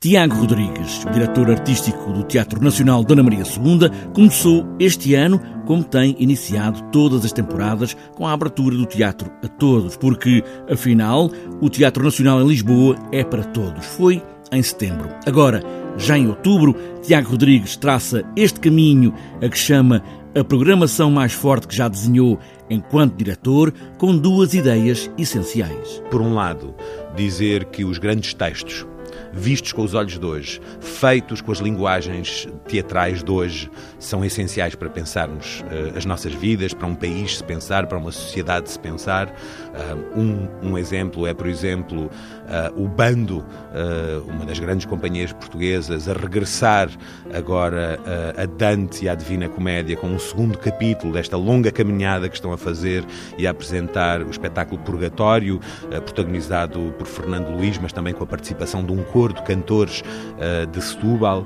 Tiago Rodrigues, o diretor artístico do Teatro Nacional Dona Maria II, começou este ano, como tem iniciado todas as temporadas, com a abertura do teatro a todos, porque, afinal, o Teatro Nacional em Lisboa é para todos. Foi em setembro. Agora, já em outubro, Tiago Rodrigues traça este caminho a que chama a programação mais forte que já desenhou enquanto diretor, com duas ideias essenciais. Por um lado, dizer que os grandes textos vistos com os olhos de hoje, feitos com as linguagens teatrais de hoje, são essenciais para pensarmos uh, as nossas vidas, para um país se pensar, para uma sociedade se pensar. Uh, um, um, exemplo é, por exemplo, uh, o Bando, uma das grandes companhias portuguesas, a regressar agora a Dante e à Divina Comédia com um segundo capítulo desta longa caminhada que estão a fazer e a apresentar o espetáculo Purgatório, protagonizado por Fernando Luís, mas também com a participação de um coro de cantores uh, de Setúbal.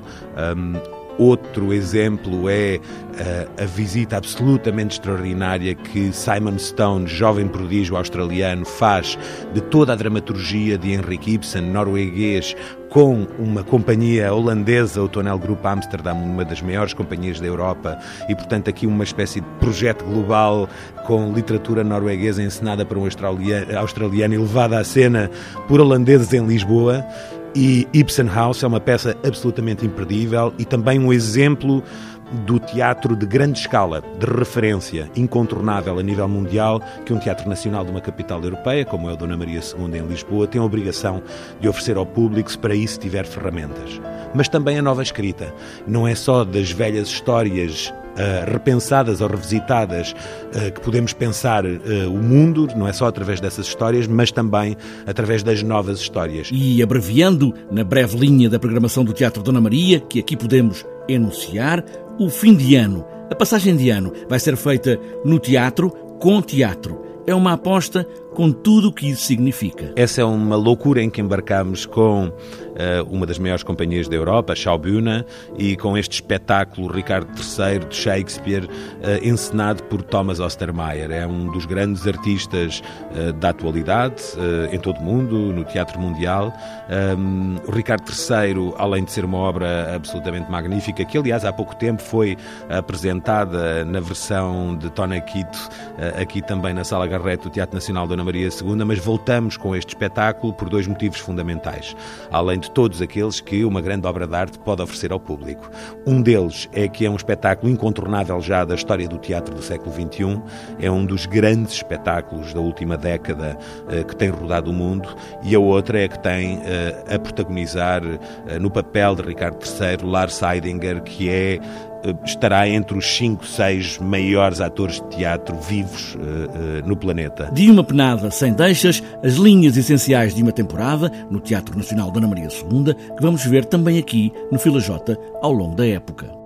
Um, Outro exemplo é uh, a visita absolutamente extraordinária que Simon Stone, jovem prodígio australiano, faz de toda a dramaturgia de Henrik Ibsen, norueguês, com uma companhia holandesa, o Tonel Group Amsterdam, uma das maiores companhias da Europa, e portanto aqui uma espécie de projeto global com literatura norueguesa encenada por um australiano e levada à cena por holandeses em Lisboa. E Ibsen House é uma peça absolutamente imperdível e também um exemplo do teatro de grande escala, de referência, incontornável a nível mundial, que um teatro nacional de uma capital europeia, como é o Dona Maria II em Lisboa, tem a obrigação de oferecer ao público, se para isso tiver ferramentas. Mas também a nova escrita. Não é só das velhas histórias Uh, repensadas ou revisitadas, uh, que podemos pensar uh, o mundo, não é só através dessas histórias, mas também através das novas histórias. E abreviando na breve linha da programação do Teatro Dona Maria, que aqui podemos enunciar, o fim de ano, a passagem de ano, vai ser feita no teatro, com teatro. É uma aposta com tudo o que isso significa. Essa é uma loucura em que embarcamos com uh, uma das maiores companhias da Europa, a Schaubühne, e com este espetáculo Ricardo III de Shakespeare, uh, encenado por Thomas Ostermeyer. É um dos grandes artistas uh, da atualidade em todo o mundo, no teatro mundial. Um, o Ricardo III, além de ser uma obra absolutamente magnífica, que aliás há pouco tempo foi apresentada na versão de Tony Quito, aqui também na Sala Garrett do Teatro Nacional da Maria II, mas voltamos com este espetáculo por dois motivos fundamentais, além de todos aqueles que uma grande obra de arte pode oferecer ao público. Um deles é que é um espetáculo incontornável já da história do teatro do século XXI, é um dos grandes espetáculos da última década uh, que tem rodado o mundo, e a outra é que tem uh, a protagonizar uh, no papel de Ricardo III Lars Heidinger, que é eh, estará entre os 5, 6 maiores atores de teatro vivos uh, uh, no planeta. De uma penada sem deixas, as linhas essenciais de uma temporada no Teatro Nacional Dona Maria II, que vamos ver também aqui no Fila J ao longo da época.